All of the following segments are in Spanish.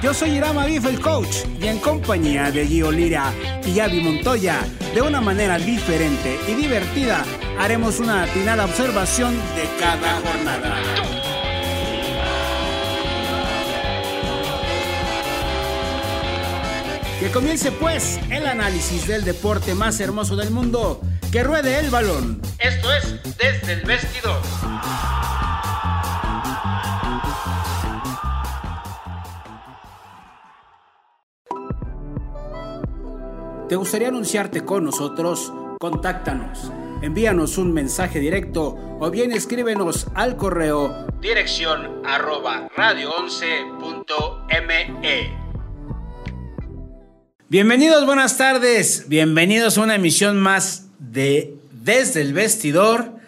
Yo soy Irama Bif, el coach, y en compañía de Gio Lira y Avi Montoya, de una manera diferente y divertida, haremos una atinada observación de cada jornada. Que comience pues el análisis del deporte más hermoso del mundo, que ruede el balón. Esto es desde el vestidor. ¿Te gustaría anunciarte con nosotros? Contáctanos. Envíanos un mensaje directo o bien escríbenos al correo dirección arroba radio11.me. Bienvenidos, buenas tardes. Bienvenidos a una emisión más de Desde el Vestidor.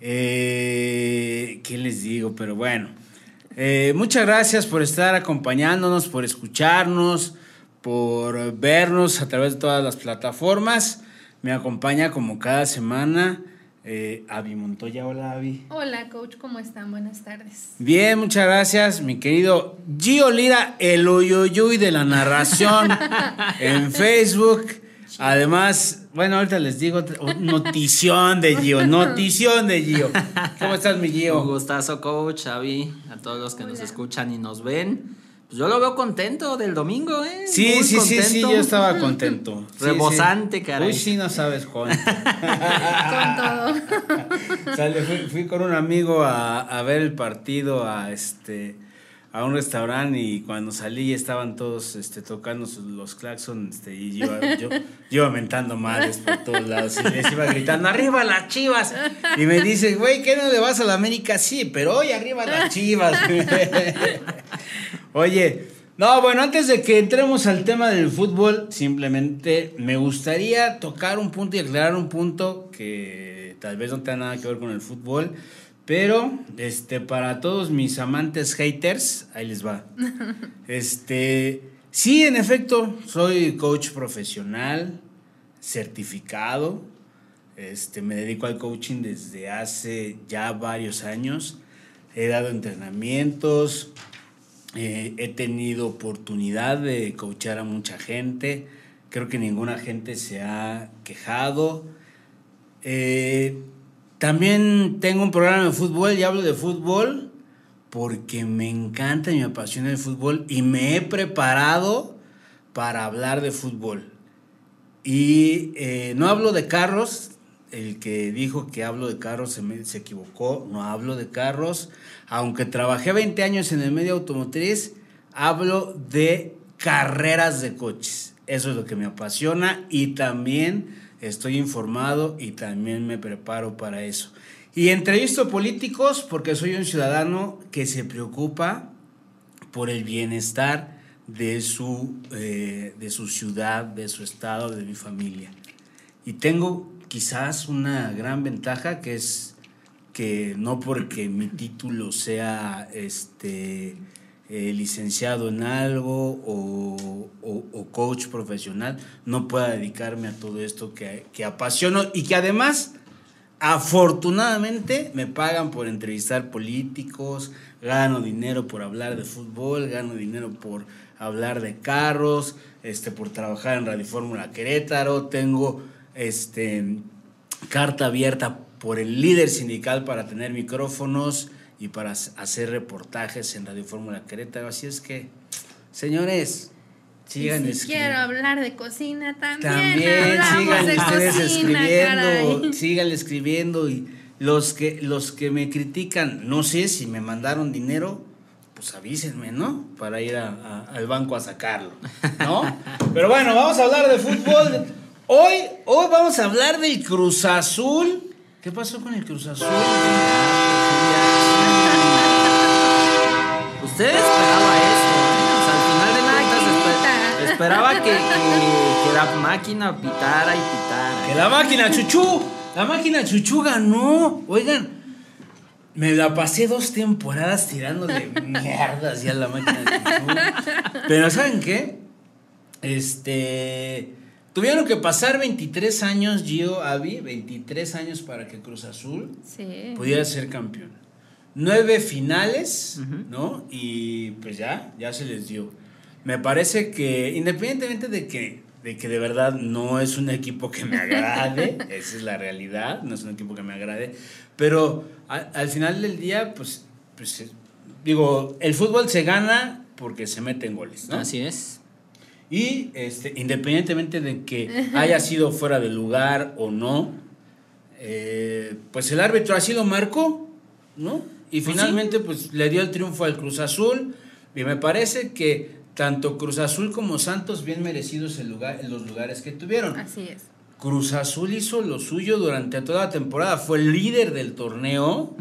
Eh, ¿Qué les digo? Pero bueno. Eh, muchas gracias por estar acompañándonos, por escucharnos por vernos a través de todas las plataformas. Me acompaña como cada semana eh, Avi Montoya. Hola, Avi. Hola, coach, ¿cómo están? Buenas tardes. Bien, muchas gracias, mi querido Gio Lira, el uyuyuy de la narración en Facebook. Además, bueno, ahorita les digo notición de Gio, notición de Gio. ¿Cómo estás, mi Gio? Un gustazo, coach, Avi, a todos los que nos escuchan y nos ven. Pues yo lo veo contento del domingo, ¿eh? Sí, sí, sí, sí, yo estaba contento. Rebosante, caray. Uy, sí, no sabes, Juan. con todo. Sale, fui, con un amigo a, a, ver el partido a este a un restaurante y cuando salí estaban todos este, tocando los claxons este, y yo, yo, yo iba mentando madres por todos lados y les iba gritando, arriba las chivas. Y me dice, güey, ¿qué no le vas a la América? Sí, pero hoy arriba las chivas. Oye, no, bueno, antes de que entremos al tema del fútbol, simplemente me gustaría tocar un punto y aclarar un punto que tal vez no tenga nada que ver con el fútbol, pero este para todos mis amantes haters, ahí les va. Este, sí, en efecto, soy coach profesional, certificado. Este, me dedico al coaching desde hace ya varios años. He dado entrenamientos, eh, he tenido oportunidad de coachar a mucha gente. Creo que ninguna gente se ha quejado. Eh, también tengo un programa de fútbol y hablo de fútbol porque me encanta y me apasiona el fútbol y me he preparado para hablar de fútbol. Y eh, no hablo de carros, el que dijo que hablo de carros se, se, equivocó, no hablo de carros. Aunque trabajé 20 años en el medio automotriz, hablo de carreras de coches. Eso es lo que me apasiona y también estoy informado y también me preparo para eso. Y entrevisto políticos porque soy un ciudadano que se preocupa por el bienestar de su, eh, de su ciudad, de su estado, de mi familia. Y tengo quizás una gran ventaja que es que no porque mi título sea este eh, licenciado en algo o, coach profesional, no pueda dedicarme a todo esto que, que apasiono y que además, afortunadamente, me pagan por entrevistar políticos, gano dinero por hablar de fútbol, gano dinero por hablar de carros, este, por trabajar en Radio Fórmula Querétaro, tengo este, carta abierta por el líder sindical para tener micrófonos y para hacer reportajes en Radio Fórmula Querétaro. Así es que, señores, sigan si Quiero hablar de cocina también. También sigan ustedes escribiendo, sigan escribiendo y los que los que me critican, no sé si me mandaron dinero, pues avísenme, ¿no? Para ir al banco a sacarlo, ¿no? Pero bueno, vamos a hablar de fútbol. Hoy, hoy vamos a hablar del Cruz Azul. ¿Qué pasó con el Cruz Azul? Usted esperaba eso. O sea, al final de cuentas esperaba que, que, la máquina pitara y pitara. Que la máquina chuchú, la máquina chuchú ganó. Oigan, me la pasé dos temporadas tirándole mierdas ya a la máquina Azul. Pero ¿saben qué? Este. Tuvieron que pasar 23 años, Gio, Avi, 23 años para que Cruz Azul Sí. pudiera ser campeón. Nueve finales, ¿no? Y pues ya, ya se les dio. Me parece que, independientemente de que, de que de verdad no es un equipo que me agrade, esa es la realidad, no es un equipo que me agrade, pero a- al final del día, pues, pues digo, el fútbol se gana porque se meten goles, ¿no? Así es. Y este, independientemente de que haya sido fuera de lugar o no, eh, pues el árbitro así lo marcó, ¿no? Y Pues finalmente pues le dio el triunfo al Cruz Azul y me parece que tanto Cruz Azul como Santos bien merecidos el lugar, los lugares que tuvieron. Así es. Cruz Azul hizo lo suyo durante toda la temporada, fue el líder del torneo.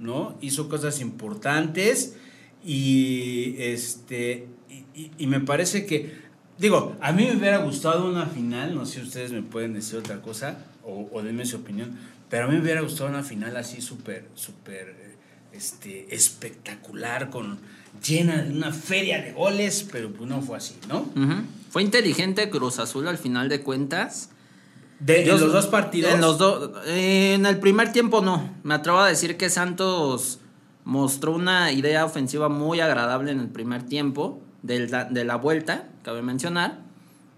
¿no? Hizo cosas importantes y este y, y- y me parece que digo, a mí me hubiera gustado una final, no sé si ustedes me pueden decir otra cosa o, o denme su opinión, pero a mí me hubiera gustado una final así súper súper este espectacular con llena de una feria de goles, pero pues no fue así, ¿no? Fue inteligente Cruz Azul al final de cuentas. De, Yo- en los dos partidos. En los dos. eh, en el primer tiempo no. Me atrevo a decir que Santos mostró una idea ofensiva muy agradable en el primer tiempo de la, de la vuelta, cabe mencionar.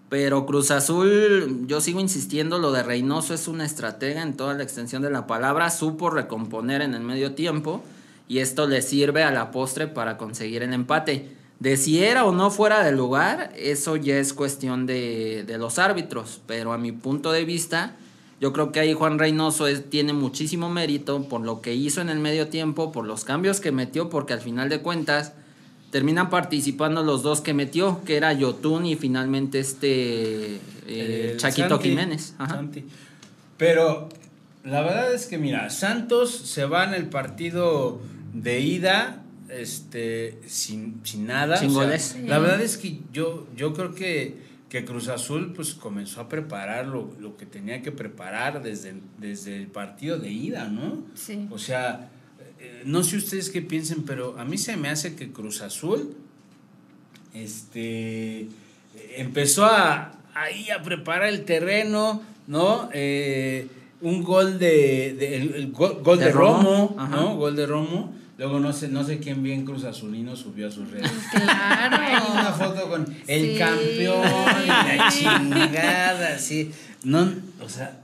Pero Cruz Azul, yo sigo insistiendo, lo de Reynoso es una estratega en toda la extensión de la palabra. Supo recomponer en el medio tiempo y esto le sirve a la postre para conseguir el empate. De si era o no fuera de lugar, eso ya es cuestión de, de los árbitros. Pero a mi punto de vista, yo creo que ahí Juan Reynoso tiene muchísimo mérito por lo que hizo en el medio tiempo, por los cambios que metió, porque al final de cuentas terminan participando los dos que metió, que era Yotun y finalmente este eh, El Chaquito Santi, Jiménez. Ajá. Santi. Pero la verdad es que, mira, Santos se va en el partido de ida este, sin, sin nada. Sin goles. La verdad es que yo, yo creo que, que Cruz Azul pues, comenzó a preparar lo, lo que tenía que preparar desde, desde el partido de ida, ¿no? Sí. O sea, no sé ustedes qué piensen, pero a mí se me hace que Cruz Azul este, empezó a, ahí a preparar el terreno, ¿no? Eh, un gol de, de- el, el gol, gol de, De Romo. ¿no? Gol de Romo. Luego no sé, no sé quién bien Cruz Azulino subió a sus redes. Claro. Hay una foto con el Sí. campeón y la chingada, así. No, o sea,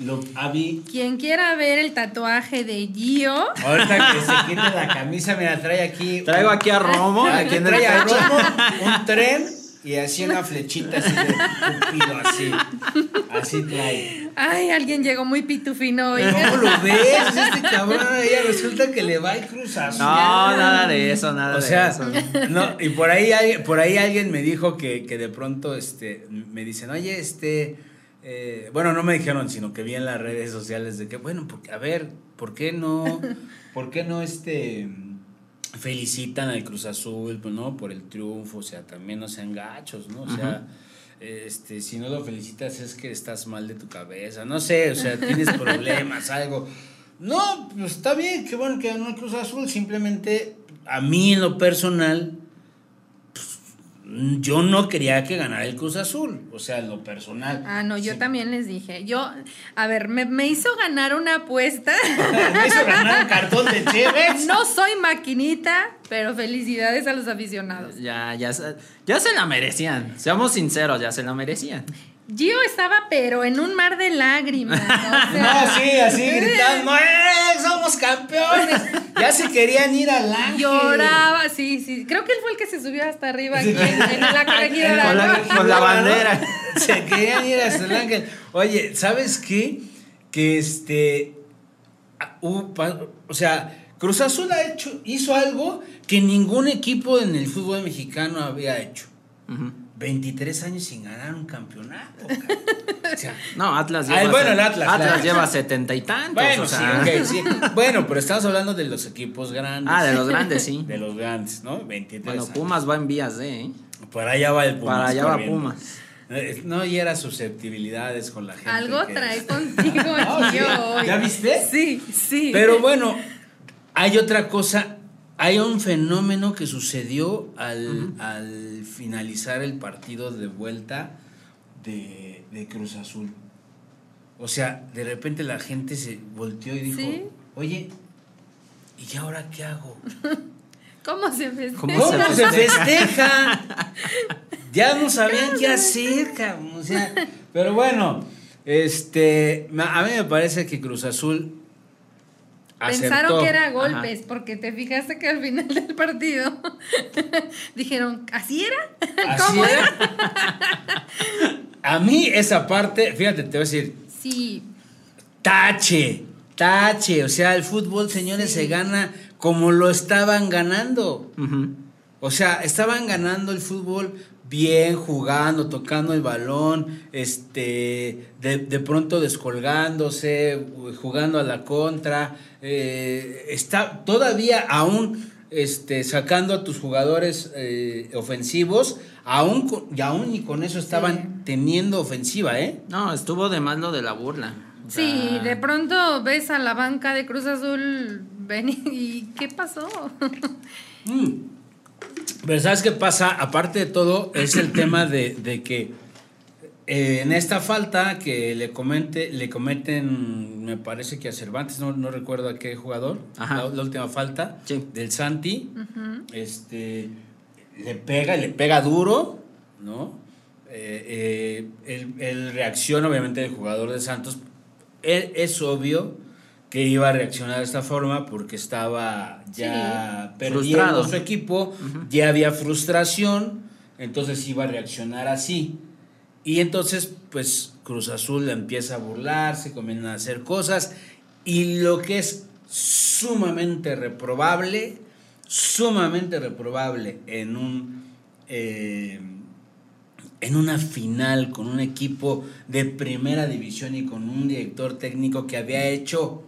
lo Avi, Quien quiera ver el tatuaje de Gio, ahorita que se quite la camisa, mira, trae aquí. Traigo aquí a Romo, aquí en trae a. Romo un tren y así una flechita así de cupido, así. Así trae. ay, alguien llegó muy pitufino hoy. ¿Cómo lo ves? Este cabrón, ella resulta que le va el Cruz Azul. No, nada de eso, nada O de sea, eso. no, y por ahí, alguien- por ahí alguien me dijo que, que de pronto este, me dicen, oye, este, eh, bueno, no me dijeron, sino que vi en las redes sociales de que, bueno, porque, a ver, ¿por qué no, por qué no este, felicitan al Cruz Azul, pues, ¿no? Por el triunfo, o sea, también no sean gachos, ¿no? O sea, este, si no lo felicitas es que estás mal de tu cabeza, no sé, o sea, tienes problemas, algo. No, pues está bien, qué bueno que ganó el Cruz Azul, simplemente a mí en lo personal, yo no quería que ganara el Cruz Azul, o sea, en lo personal. Ah, no, yo Sí. también les dije. Yo, a ver, me, me hizo ganar una apuesta. Me hizo ganar un cartón de Cheves. No soy maquinita, pero felicidades a los aficionados. Ya, ya, ya se la merecían. Seamos sinceros, ya se la merecían. Gio estaba, pero en un mar de lágrimas. o sea, No, sí, así gritando, ¡eh! ¡Somos campeones! Ya se querían ir al ángel. Lloraba, sí, sí. Creo que él fue el que se subió hasta arriba aquí Sí. en, en la corregidora. Con la- con la bandera. Se querían ir hasta el ángel. Oye, ¿sabes qué? Que este. o sea, Cruz Azul ha hecho, hizo algo que ningún equipo en el fútbol mexicano había hecho. Ujú. 23 años sin ganar un campeonato. cabrón. O sea, No, Atlas Ah, lleva. bueno, el Atlas, claro. lleva setenta y tantos. bueno, o sea. sí, ok, sí. Bueno, pero estamos hablando de los equipos grandes. Ah, de los grandes, sí. De los grandes, ¿no? 23 Bueno, años. Pumas va en vías de, ¿eh? Para allá va el Pumas. Para allá va. Pumas. Eh, No hiera susceptibilidades con la gente. Algo trae contigo, No, sí. Gio. hoy. ¿Ya viste? Sí, sí. Pero bueno, hay otra cosa, hay un fenómeno que sucedió al, al finalizar el partido de vuelta de, de Cruz Azul. O sea, de repente la gente se volteó y dijo, Sí. oye, ¿y ahora qué hago? ¿Cómo se festeja? ¿Cómo ¿Cómo se festeja? Ya no sabían qué hacer, cabrón. O sea, pero bueno, este, a mí me parece que Cruz Azul Pensaron acertó. que era golpes, porque te fijaste que al final del partido dijeron, ¿así era? Así ¿Cómo era. A mí esa parte, fíjate, te voy a decir, Sí, tache, tache. O sea, el fútbol, señores, se gana como lo estaban ganando. O sea, estaban ganando el fútbol bien, jugando, tocando el balón, este, de, de pronto descolgándose, jugando a la contra, eh, está todavía aún este, sacando a tus jugadores eh, ofensivos, aún, con- y aún y con eso estaban teniendo ofensiva, ¿eh? No, estuvo de más lo de la burla. O sí, de pronto ves a la banca de Cruz Azul venir y ¿qué pasó? Mm. Pero ¿sabes qué pasa? Aparte de todo, es el tema de, de que eh, en esta falta que le comente, le cometen, me parece que a Cervantes, no, no recuerdo a qué jugador, Ajá. la, la última falta Sí. del Santi, este le pega, le pega duro, ¿no? Eh, eh, él, él reacciona, obviamente, el jugador de Santos. Él- es obvio que iba a reaccionar de esta forma porque estaba ya perdiendo Frustrado. su equipo, ya había frustración, entonces iba a reaccionar así. Y entonces, pues Cruz Azul empieza a burlarse, comienzan a hacer cosas, y lo que es sumamente reprobable, sumamente reprobable en un eh, en una final con un equipo de primera división y con un director técnico que había hecho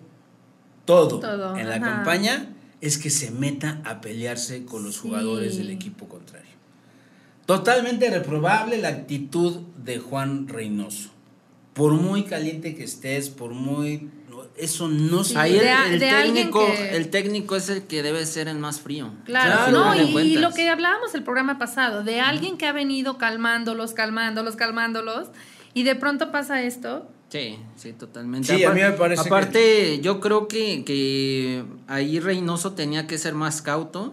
todo, Todo, en la ajá. campaña, es que se meta a pelearse con los Sí. jugadores del equipo contrario. Totalmente reprobable la actitud de Juan Reynoso. Por muy caliente que estés, por muy... Eso no se... Ahí el, de el de técnico, que- el técnico es el que debe ser el más frío. Claro, Claro, no, y, y lo que hablábamos el programa pasado, de alguien que ha venido calmándolos, calmándolos, calmándolos, y de pronto pasa esto. Sí, sí, totalmente. Sí, a mí me parece Aparte, yo creo que, que ahí Reynoso tenía que ser más cauto.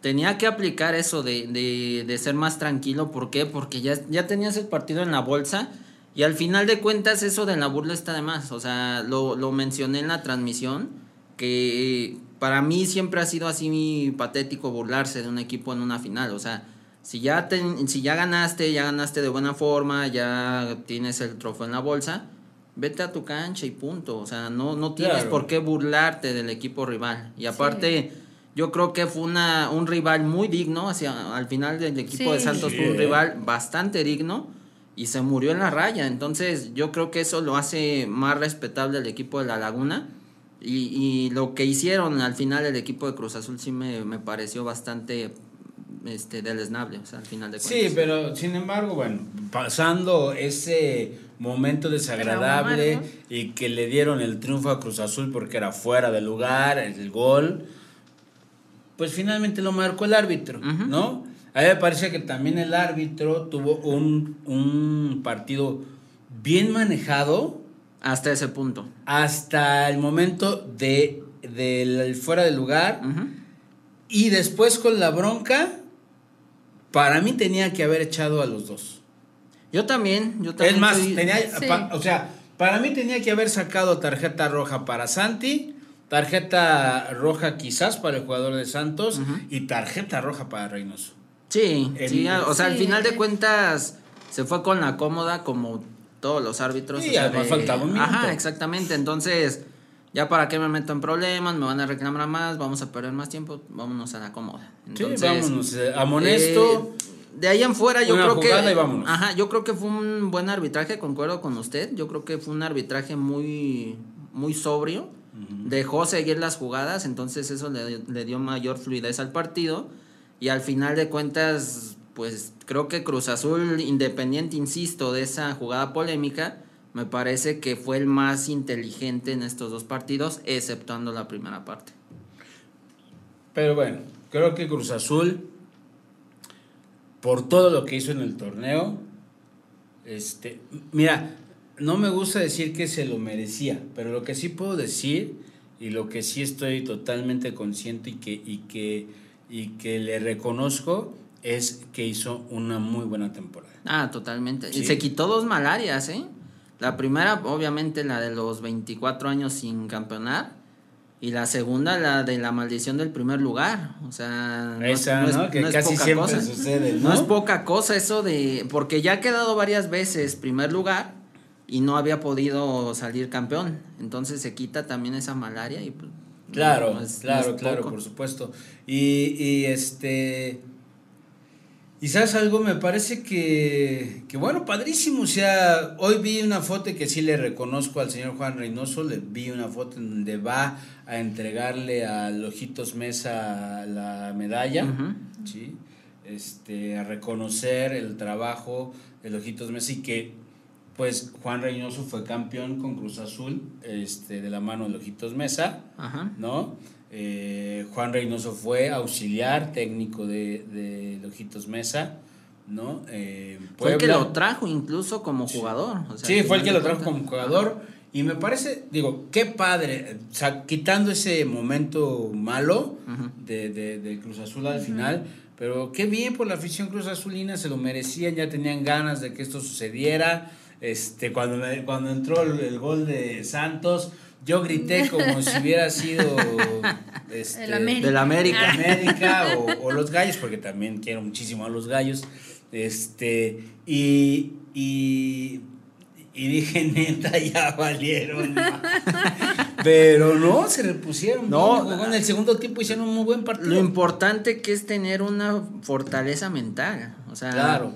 Tenía que aplicar eso de, de, de ser más tranquilo. ¿Por qué? Porque ya, ya tenías el partido en la bolsa. Y al final de cuentas, eso de la burla está de más. O sea, lo, lo mencioné en la transmisión. Que para mí siempre ha sido así patético burlarse de un equipo en una final. O sea, si ya, te- si ya ganaste, ya ganaste de buena forma, ya tienes el trofeo en la bolsa, vete a tu cancha y punto. O sea, no, no tienes Claro. por qué burlarte del equipo rival. Y aparte, yo creo que fue una, un rival muy digno. Hacia, al final del equipo de Sí. Santos fue un rival bastante digno y se murió en la raya. Entonces, yo creo que eso lo hace más respetable el equipo de La Laguna. Y, y lo que hicieron al final el equipo de Cruz Azul sí me, me pareció bastante este deleznable, o sea, al final de cuentas. Sí, pero sin embargo, bueno, pasando ese momento desagradable y que le dieron el triunfo a Cruz Azul porque era fuera de lugar, el gol, pues finalmente lo marcó el árbitro. ¿no? A mí me parece que también el árbitro tuvo un, un partido bien manejado Hasta ese punto. hasta el momento de del fuera de lugar Ujú. Y después con la bronca, para mí tenía que haber echado a los dos. Yo también, yo también. Es más, soy- tenía, Sí. pa- o sea, para mí tenía que haber sacado tarjeta roja para Santi, tarjeta roja quizás para el jugador de Santos y tarjeta roja para Reynoso. Sí, El- sí, a- o sea, al final de cuentas se fue con la cómoda como todos los árbitros. Sí, o sea, además de- faltaba un minuto. Ajá, exactamente. Entonces, ya para qué me meto en problemas, me van a reclamar más, vamos a perder más tiempo, vámonos a la cómoda. Entonces, sí, vámonos, eh, amonesto. eh, de ahí en fuera yo creo que ajá, yo creo que fue un buen arbitraje, concuerdo con usted. Yo creo que fue un arbitraje muy muy sobrio. Dejó seguir las jugadas, entonces eso le, le dio mayor fluidez al partido y al final de cuentas pues creo que Cruz Azul independiente, insisto, de esa jugada polémica, me parece que fue el más inteligente en estos dos partidos, exceptuando la primera parte. Pero bueno, creo que Cruz Azul, por todo lo que hizo en el torneo, este, mira, no me gusta decir que se lo merecía, pero lo que sí puedo decir y lo que sí estoy totalmente consciente y que, y que, y que le reconozco es que hizo una muy buena temporada. Ah, totalmente. Y se quitó dos malarias, ¿eh? La primera, obviamente, la de los 24 años sin campeonar. Y la segunda, la de la maldición del primer lugar. O sea, no es- Esa, no es- ¿no? Que no es casi poca siempre cosa. sucede, No ¿no? es poca cosa eso de. Porque ya ha quedado varias veces primer lugar y no había podido salir campeón. Entonces se quita también esa malaria y pues. Claro, es- claro, claro, por supuesto. Y, y este. Y sabes algo, me parece que, que bueno, padrísimo. O sea, hoy vi una foto que sí le reconozco al señor Juan Reynoso, le vi una foto en donde va a entregarle al Ojitos Mesa la medalla, Ujú. ¿sí? Este, a reconocer el trabajo del Ojitos Mesa y que pues Juan Reynoso fue campeón con Cruz Azul, este, de la mano del Ojitos Mesa. Ajá. ¿no? Eh, Juan Reynoso fue auxiliar técnico de, de Lojitos Mesa, ¿no? Eh, Fue el que lo trajo incluso como jugador. o sea, Sí, fue el que lo trajo como jugador. Y me parece, digo, qué padre, o sea, quitando ese momento malo de, de- de Cruz Azul al final, pero qué bien por la afición Cruz Azulina, se lo merecían, ya tenían ganas de que esto sucediera. Este, cuando, cuando entró el, el gol de Santos, yo grité como si hubiera sido este, El América. Del América. América o, o los gallos, porque también quiero muchísimo a los gallos. Este, y, y, y dije, neta, ya valieron. Pero no, se repusieron. No. No, en el segundo tiempo hicieron un muy buen partido. Lo importante que es tener una fortaleza mental. O sea, Claro.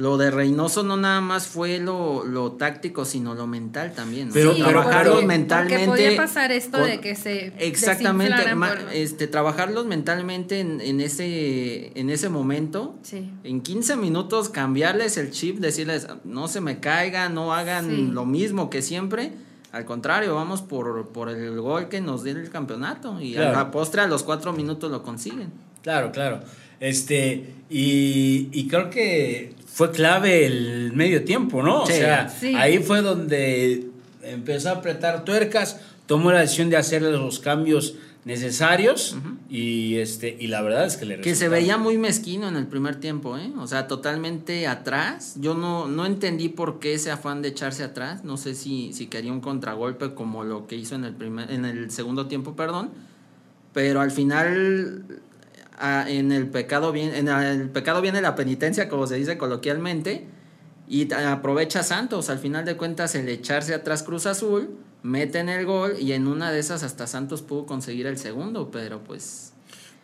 Lo de Reynoso no nada más fue lo, lo táctico, sino lo mental también. ¿no? Pero- trabajarlos porque- mentalmente. Porque podía pasar esto de que se Exactamente, desinflaran ma- por- este, trabajarlos mentalmente en, en ese, en ese momento. Sí. En 15 minutos cambiarles el chip, decirles, no se me caigan, no hagan Sí. lo mismo que siempre. Al contrario, vamos por, por el gol que nos dé el campeonato. Y Claro. a la postre, a los cuatro minutos lo consiguen. Claro, claro. Este, y, y creo que fue clave el medio tiempo, ¿no? Sí. O sea, Sí. ahí fue donde empezó a apretar tuercas, tomó la decisión de hacer los cambios necesarios y este y la verdad es que le Que se veía muy mezquino en el primer tiempo, ¿eh? O sea, totalmente atrás. Yo no, no entendí por qué ese afán de echarse atrás. No sé si, si quería un contragolpe como lo que hizo en el, primer, en el segundo tiempo, perdón. Pero al final, a- en, el pecado viene, en el pecado viene la penitencia, como se dice coloquialmente. Y aprovecha Santos. Al final de cuentas, el echarse atrás Cruz Azul, meten el gol y en una de esas hasta Santos pudo conseguir el segundo, pero pues...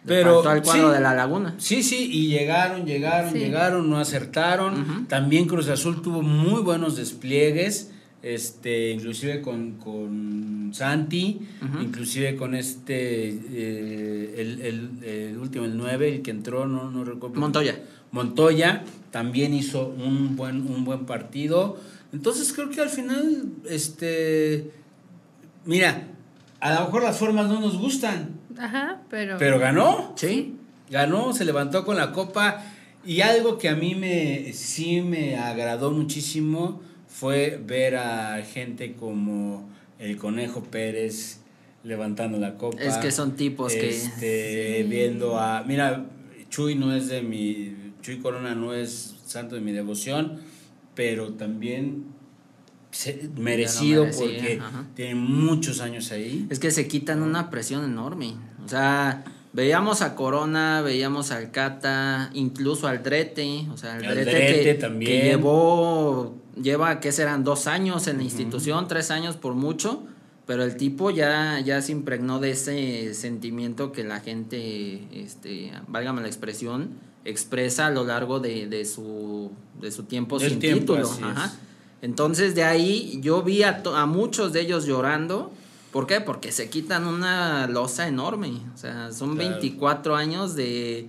Pero, al cuadro sí. de la laguna. Sí, sí, y llegaron, llegaron, Sí. llegaron, no acertaron. También Cruz Azul tuvo muy buenos despliegues, este, inclusive con, con Santi, Ujú. inclusive con este, eh, el, el- el último, el 9, el que entró, no, no recuerdo. Montoya. Montoya también hizo un buen, un buen partido. Entonces creo que al final, este, mira, a lo mejor las formas no nos gustan, Ajá, pero. pero ganó. Sí. Ganó, se levantó con la copa y algo que a mí me sí me agradó muchísimo fue ver a gente como el Conejo Pérez levantando la copa. Es que son tipos que- este, Sí. viendo a mira, Chuy no es de mi Chuy Corona no es santo de mi devoción, pero también se- merecido porque ajá. tiene muchos años ahí. Es que se quitan una presión enorme. O sea, veíamos a Corona, veíamos al Cata, incluso al Drete. O sea, Al Drete, Drete que, también. que llevó, lleva, ¿qué serán? Dos años en la institución, tres años por mucho. Pero el tipo ya, ya se impregnó de ese sentimiento que la gente, este, válgame la expresión, expresa a lo largo de, de su, de su tiempo Del sin tiempo, título. Ajá. Entonces de ahí yo vi a, to- a muchos de ellos llorando. ¿Por qué? Porque se quitan una losa enorme. O sea, son Claro. 24 años de,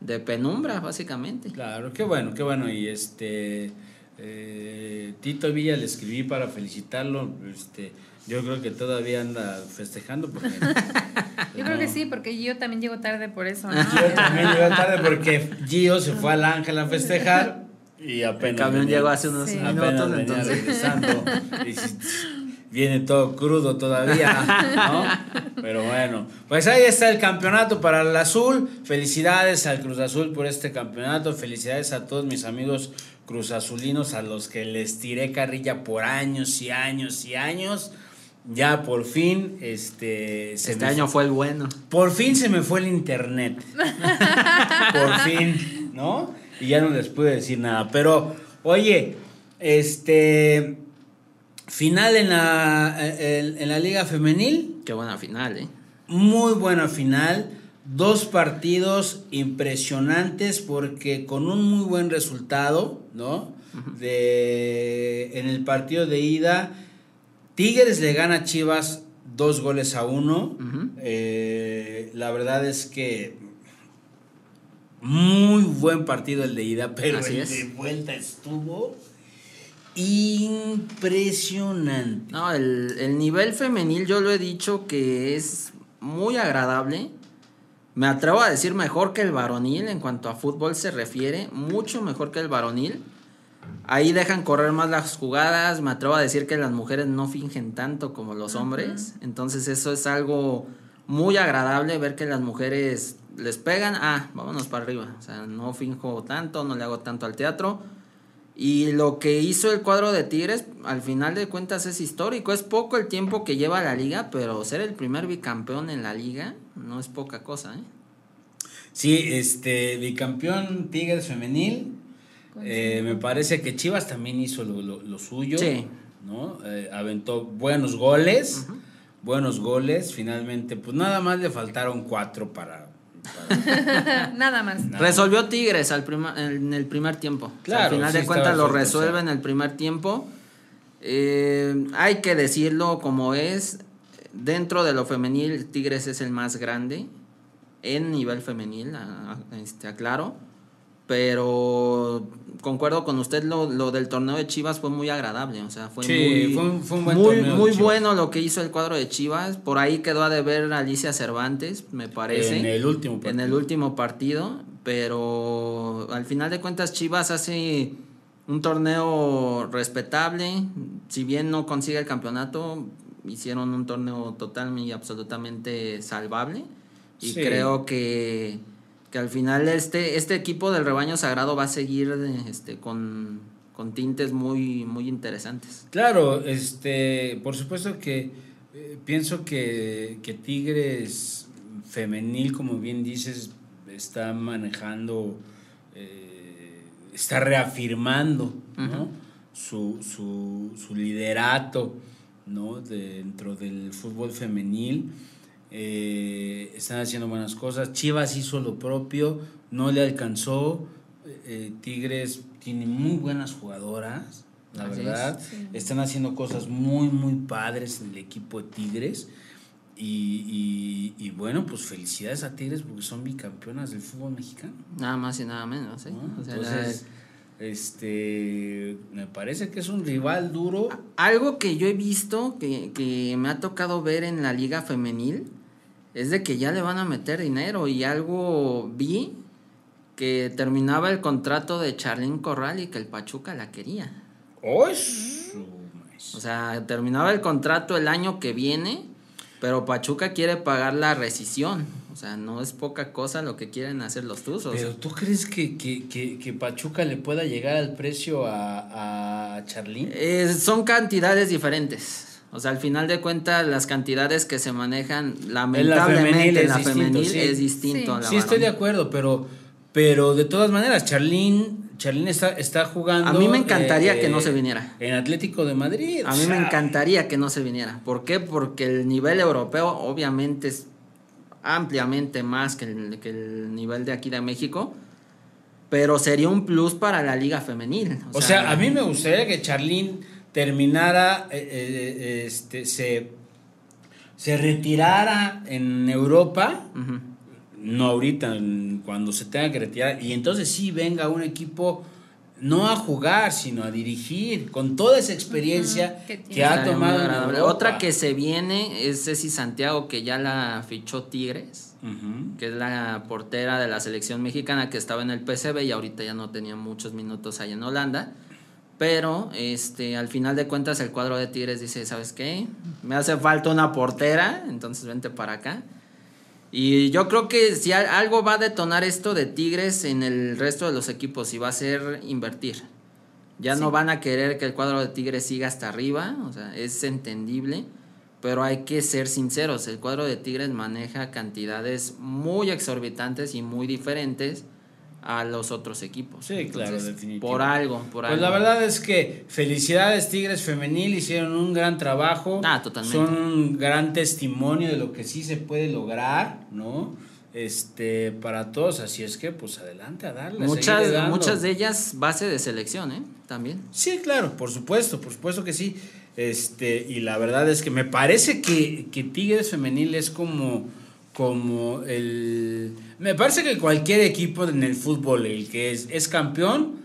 de penumbra, básicamente. Claro, qué bueno, qué bueno. Y este eh, Tito Villa le escribí para felicitarlo. Este, yo creo que todavía anda festejando porque Yo creo que sí, porque Gio también llegó tarde por eso. ¿no? Gio también llegó tarde porque Gio se fue al Ángel a festejar y apenas. El camión venía- llegó hace unos Sí. apenas minutos, venía entonces. regresando. Y viene todo crudo todavía, ¿no? Pero bueno, pues ahí está el campeonato para el azul. Felicidades al Cruz Azul por este campeonato. Felicidades a todos mis amigos Cruz Azulinos a los que les tiré carrilla por años y años y años. Ya por fin, este, se Este año fue el bueno. por fin se me fue el internet. Por fin, ¿no? Y ya no les pude decir nada. Pero, oye, este. Final en la, en, en la Liga Femenil. Qué buena final, ¿eh? Muy buena final. Dos partidos impresionantes porque con un muy buen resultado, ¿no? De, en el partido de ida, Tigres le gana a Chivas dos goles a uno. Eh, la verdad es que muy buen partido el de ida, pero Así el es. de vuelta estuvo impresionante. No, el, el nivel femenil yo lo he dicho que es muy agradable. Me atrevo a decir mejor que el varonil en cuanto a fútbol se refiere, mucho mejor que el varonil. Ahí dejan correr más las jugadas, me atrevo a decir que las mujeres no fingen tanto como los hombres, entonces eso es algo muy agradable ver que las mujeres les pegan, ah, vámonos para arriba, o sea, no finjo tanto, no le hago tanto al teatro. Y lo que hizo el cuadro de Tigres, al final de cuentas, es histórico. Es poco el tiempo que lleva la liga, pero ser el primer bicampeón en la liga no es poca cosa, ¿eh? Sí, este, bicampeón Tigres femenil. Eh, me parece que Chivas también hizo lo, lo- lo suyo. Sí. ¿no? Eh, aventó buenos goles. Buenos goles. Finalmente, pues nada más le faltaron cuatro para. Nada más. Nada. Resolvió Tigres al prima- en el primer tiempo. O sea, Claro, al final sí de cuentas lo resuelve en el primer tiempo. Eh, hay que decirlo como es. Dentro de lo femenil, Tigres es el más grande. En nivel femenil, a- a- este, aclaro. Pero concuerdo con usted, lo, lo del torneo de Chivas fue muy agradable. O sea, fue Sí, muy, fue un- fue un buen muy, muy bueno lo que hizo el cuadro de Chivas. Por ahí quedó a deber Alicia Cervantes, me parece En el último en partido. el último partido, pero al final de cuentas Chivas hace un torneo respetable, si bien no consigue el campeonato, hicieron un torneo total y absolutamente salvable y Sí. creo que, que al final este, este equipo del rebaño sagrado va a seguir este, con, con tintes muy, muy interesantes. Claro, este, por supuesto que eh, pienso que, que Tigres femenil, como bien dices, está manejando, eh, está reafirmando ¿no? Su, su, su liderato ¿no? dentro del fútbol femenil. Eh, están haciendo buenas cosas. Chivas hizo lo propio, no le alcanzó. Eh, Tigres tiene muy buenas jugadoras, la Así es. verdad. Sí. Están haciendo cosas muy, muy padres en el equipo de Tigres. Y, y- y bueno, pues felicidades a Tigres porque son bicampeonas del fútbol mexicano. Nada más y nada menos. ¿eh? ¿no? O sea, Entonces, este, me parece que es un rival duro. Algo que yo he visto, que, que me ha tocado ver en la liga femenil, es de que ya le van a meter dinero y algo vi que terminaba el contrato de Charlene Corral y que el Pachuca la quería. ¡Oh! O sea, terminaba el contrato el año que viene, pero Pachuca quiere pagar la rescisión. O sea, no es poca cosa lo que quieren hacer los Tuzos. Pero ¿tú crees que, que, que, que Pachuca le pueda llegar al precio a, a Charlín? Eh, son cantidades diferentes. O sea, al final de cuentas, las cantidades que se manejan, lamentablemente, en la femenil, sí. es distinto Sí. a la Sí, estoy de acuerdo, pero, pero de todas maneras, Charlín, Charlín está, está jugando. A mí me encantaría eh, que no se viniera. En Atlético de Madrid. A o mí me encantaría que no se viniera. ¿Por qué? Porque el nivel europeo obviamente es ampliamente más que el, que el nivel de aquí de México, pero sería un plus para la liga femenil. O sea, a mí me gustaría que Charlín terminara, eh, eh, este, se, se retirara en Europa, no ahorita, cuando se tenga que retirar, y entonces sí venga un equipo no a jugar, sino a dirigir, con toda esa experiencia que ha tomado. en. Europa. Otra que se viene es Ceci Santiago, que ya la fichó Tigres, que es la portera de la selección mexicana que estaba en el PCB y ahorita ya no tenía muchos minutos ahí en Holanda. Pero este, al final de cuentas el cuadro de Tigres dice, ¿sabes qué? Me hace falta una portera, entonces vente para acá. Y yo creo que si al- algo va a detonar esto de Tigres en el resto de los equipos, y va a ser invertir. Ya no van a querer que el cuadro de Tigres siga hasta arriba, o sea, es entendible, pero hay que ser sinceros, el cuadro de Tigres maneja cantidades muy exorbitantes y muy diferentes a los otros equipos. Sí, claro, definitivo. Por algo, por Pues algo. la verdad es que felicidades Tigres Femenil, hicieron un gran trabajo. Ah, totalmente. Son un gran testimonio de lo que sí se puede lograr, ¿no? Este, para todos, así es que pues adelante a darle. Muchas, muchas de ellas base de selección, ¿eh? También. Sí, claro, por supuesto, por supuesto que sí. Este, y la verdad es que me parece que, que Tigres Femenil es como, como el. Me parece que cualquier equipo en el fútbol, el que es, es campeón,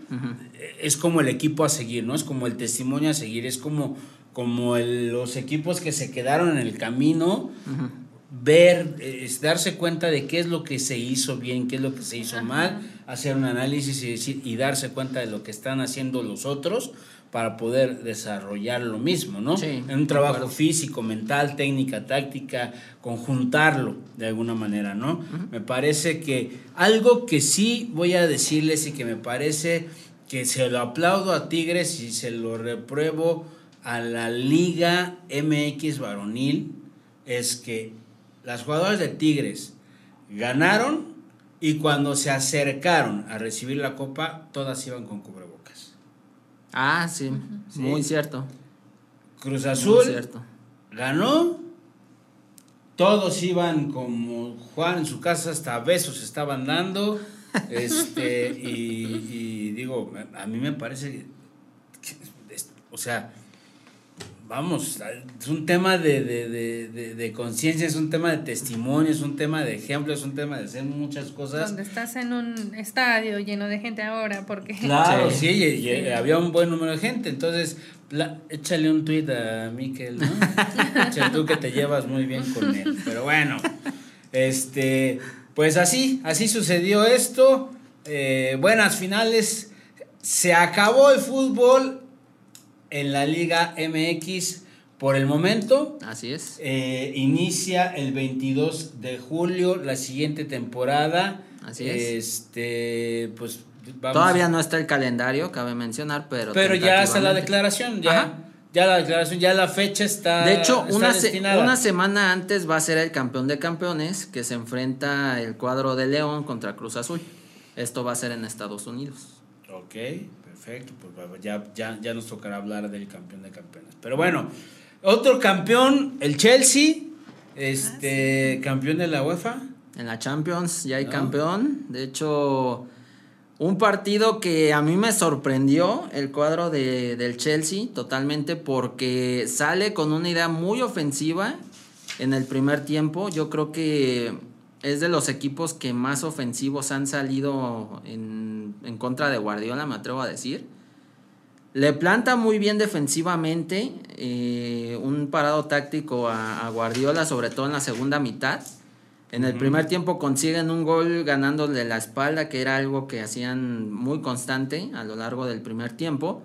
es como el equipo a seguir, ¿no? Es como el testimonio a seguir, es como, como el- los equipos que se quedaron en el camino, ver, eh, es darse cuenta de qué es lo que se hizo bien, qué es lo que se hizo mal, hacer un análisis y, decir, y darse cuenta de lo que están haciendo los otros para poder desarrollar lo mismo, ¿no? Sí, en un trabajo físico, mental, técnica, táctica, conjuntarlo de alguna manera, ¿no? Me parece que algo que sí voy a decirles y que me parece que se lo aplaudo a Tigres y se lo repruebo a la Liga MX varonil es que las jugadoras de Tigres ganaron y cuando se acercaron a recibir la copa todas iban con cubrebocas. Ah, sí, muy cierto. Cruz Muy Azul cierto. ganó. Todos iban como Juan en su casa, hasta besos estaban dando. Este, y, y digo, a a mí me parece que, que es- o sea, vamos, es un tema de, de, de, de- de conciencia, es un tema de testimonio, es un tema de ejemplo, es un tema de hacer muchas cosas. Donde estás en un estadio lleno de gente ahora, porque Claro, Sí. sí, y, y había un buen número de gente. Entonces, la- échale un tweet a Miquel, ¿no? Échale tú que te llevas muy bien con él. Pero bueno, este, pues así, así sucedió esto. Eh, buenas finales. Se acabó el fútbol en la Liga MX por el momento. Así es. Eh, inicia el 22 de julio la siguiente temporada. Así es. Este, pues vamos. Todavía no está el calendario, cabe mencionar, pero. Pero ya está la declaración, ya. Ajá. Ya la declaración, ya la fecha está. De hecho, está una, se- una semana antes va a ser el campeón de campeones que se enfrenta el cuadro de León contra Cruz Azul. Esto va a ser en Estados Unidos. Ok, perfecto. Pues ya, ya, ya nos tocará hablar del campeón de campeones. Pero bueno, otro campeón, el Chelsea. Este, campeón de la UEFA. En la Champions ya hay ¿No? campeón. De hecho, un partido que a mí me sorprendió el cuadro de, del Chelsea totalmente porque sale con una idea muy ofensiva en el primer tiempo. Yo creo que es de los equipos que más ofensivos han salido en, en contra de Guardiola, me atrevo a decir. Le planta muy bien defensivamente, eh, un parado táctico a, a Guardiola, sobre todo en la segunda mitad. En el primer tiempo consiguen un gol ganándole la espalda, que era algo que hacían muy constante a lo largo del primer tiempo.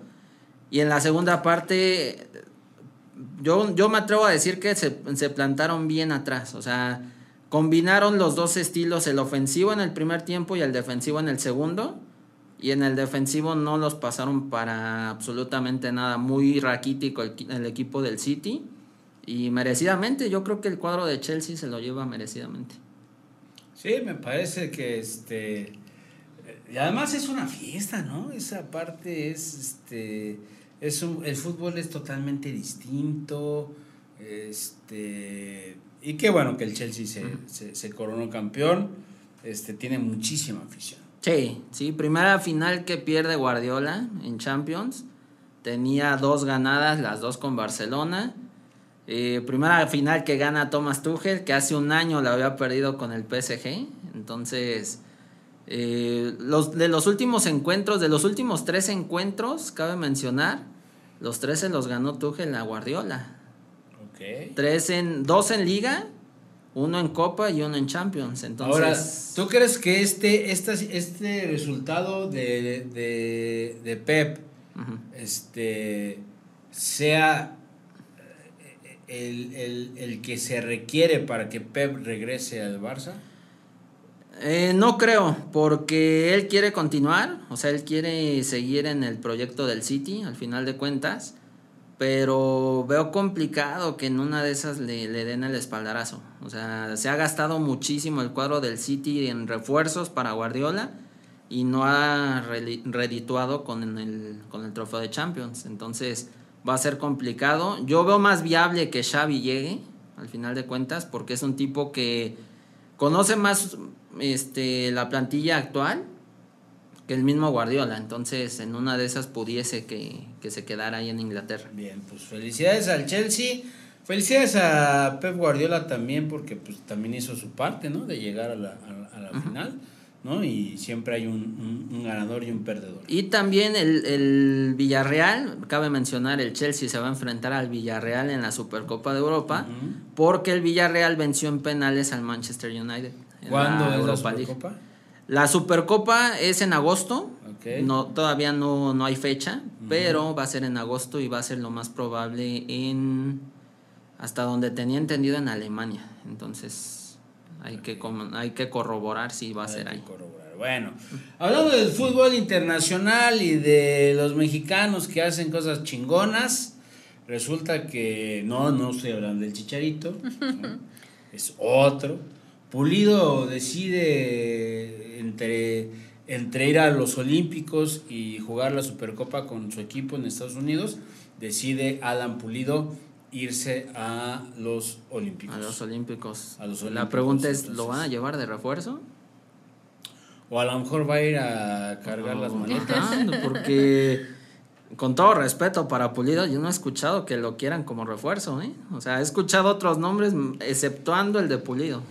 Y en la segunda parte, yo, yo me atrevo a decir que se, se plantaron bien atrás. O sea, combinaron los dos estilos, el ofensivo en el primer tiempo y el defensivo en el segundo. Y en el defensivo no los pasaron para absolutamente nada. Muy raquítico el, equipo del City. Y merecidamente, yo creo que el cuadro de Chelsea se lo lleva merecidamente. Sí, me parece que este. Y además es una fiesta, ¿no? Esa parte es este. Es un, el fútbol es totalmente distinto. Este. Y qué bueno que el Chelsea se, se, se coronó campeón. Este, tiene muchísima afición. Sí, sí, primera final que pierde Guardiola en Champions. Tenía dos ganadas, las dos con Barcelona. Eh, primera final que gana Thomas Tuchel, que hace un año la había perdido con el PSG. Entonces, Eh, los, de los últimos encuentros, de los últimos tres encuentros, cabe mencionar, los tres se los ganó Tuchel a Guardiola. Tres en, dos en Liga, uno en Copa y uno en Champions. Entonces, Ahora, ¿tú crees que este, esta- este resultado de, de, de Pep este, sea eh, el, el- el que se requiere para que Pep regrese al Barça? Eh, no creo, porque él quiere continuar, o sea, él quiere seguir en el proyecto del City, al final de cuentas, pero veo complicado que en una de esas le, den el espaldarazo. O sea, se ha gastado muchísimo el cuadro del City en refuerzos para Guardiola y no ha redituado con el, con el trofeo de Champions. Entonces va a ser complicado. Yo veo más viable que Xavi llegue, al final de cuentas, porque es un tipo que conoce más este, la plantilla actual que el mismo Guardiola. Entonces, en una de esas pudiese que, que se quedara ahí en Inglaterra. Bien, pues felicidades al Chelsea. Felicidades a Pep Guardiola también porque pues también hizo su parte, ¿no? De llegar a la, a, a la final, ¿no? Y siempre hay un, un- un ganador y un perdedor. Y también el, el Villarreal, cabe mencionar, el Chelsea se va a enfrentar al Villarreal en la Supercopa de Europa, porque el Villarreal venció en penales al Manchester United. en ¿Cuándo es la Europa League. La Supercopa es en agosto. Ok. No, todavía no, no hay fecha, pero va a ser en agosto y va a ser lo más probable en hasta donde tenía entendido en Alemania. Entonces hay que hay que corroborar si va a Hay ser que ahí. corroborar. Bueno, hablando del fútbol internacional y de los mexicanos que hacen cosas chingonas, resulta que no, no estoy hablando del chicharito, ¿no? es otro. Pulido decide entre, entre ir a los Olímpicos y jugar la Supercopa con su equipo en Estados Unidos, decide Alan Pulido irse a los Olímpicos. A los Olímpicos. A los La pregunta es, entonces. ¿lo van a llevar de refuerzo? O a lo mejor va a ir a cargar las maletas. porque con todo respeto para Pulido, yo no he escuchado que lo quieran como refuerzo, ¿eh? O sea, he escuchado otros nombres, exceptuando el de Pulido.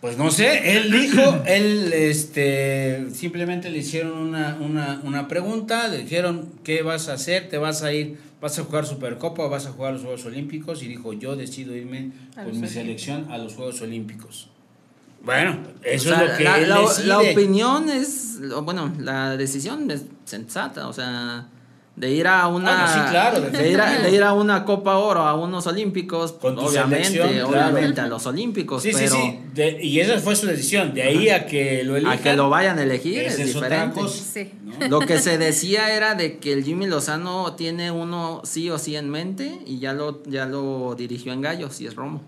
Pues no sé, él dijo, él este simplemente le hicieron una, una, una pregunta, le dijeron, ¿qué vas a hacer? ¿Te vas a ir, vas a jugar Supercopa o vas a jugar los Juegos Olímpicos? Y dijo, yo decido irme A con mi selección a los Juegos Olímpicos. Bueno, eso O sea, es lo que la, él la- decide. la opinión es, bueno, la decisión es sensata, o sea, de ir a una, Ah, no, sí, claro, de, ir a, de ir a una Copa Oro, a unos Olímpicos, Con tu obviamente, selección, claro. obviamente a los Olímpicos, Sí, pero sí, sí, de- y esa fue su decisión, de ahí a que lo elijan. a que lo vayan a elegir es diferente. cosa, Sí. ¿no? Lo que se decía era de que el Jimmy Lozano tiene uno sí o sí en mente y ya lo, ya lo dirigió en Gallos y es Romo.